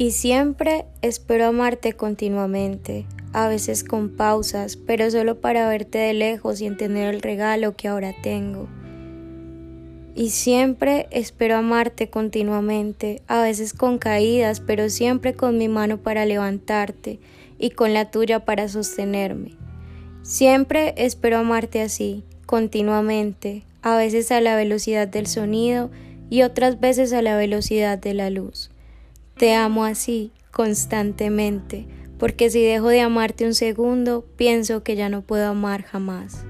Y siempre espero amarte continuamente, a veces con pausas, pero solo para verte de lejos y entender el regalo que ahora tengo. Y siempre espero amarte continuamente, a veces con caídas, pero siempre con mi mano para levantarte y con la tuya para sostenerme. Siempre espero amarte así, continuamente, a veces a la velocidad del sonido y otras veces a la velocidad de la luz. Te amo así, constantemente, porque si dejo de amarte un segundo, pienso que ya no puedo amar jamás.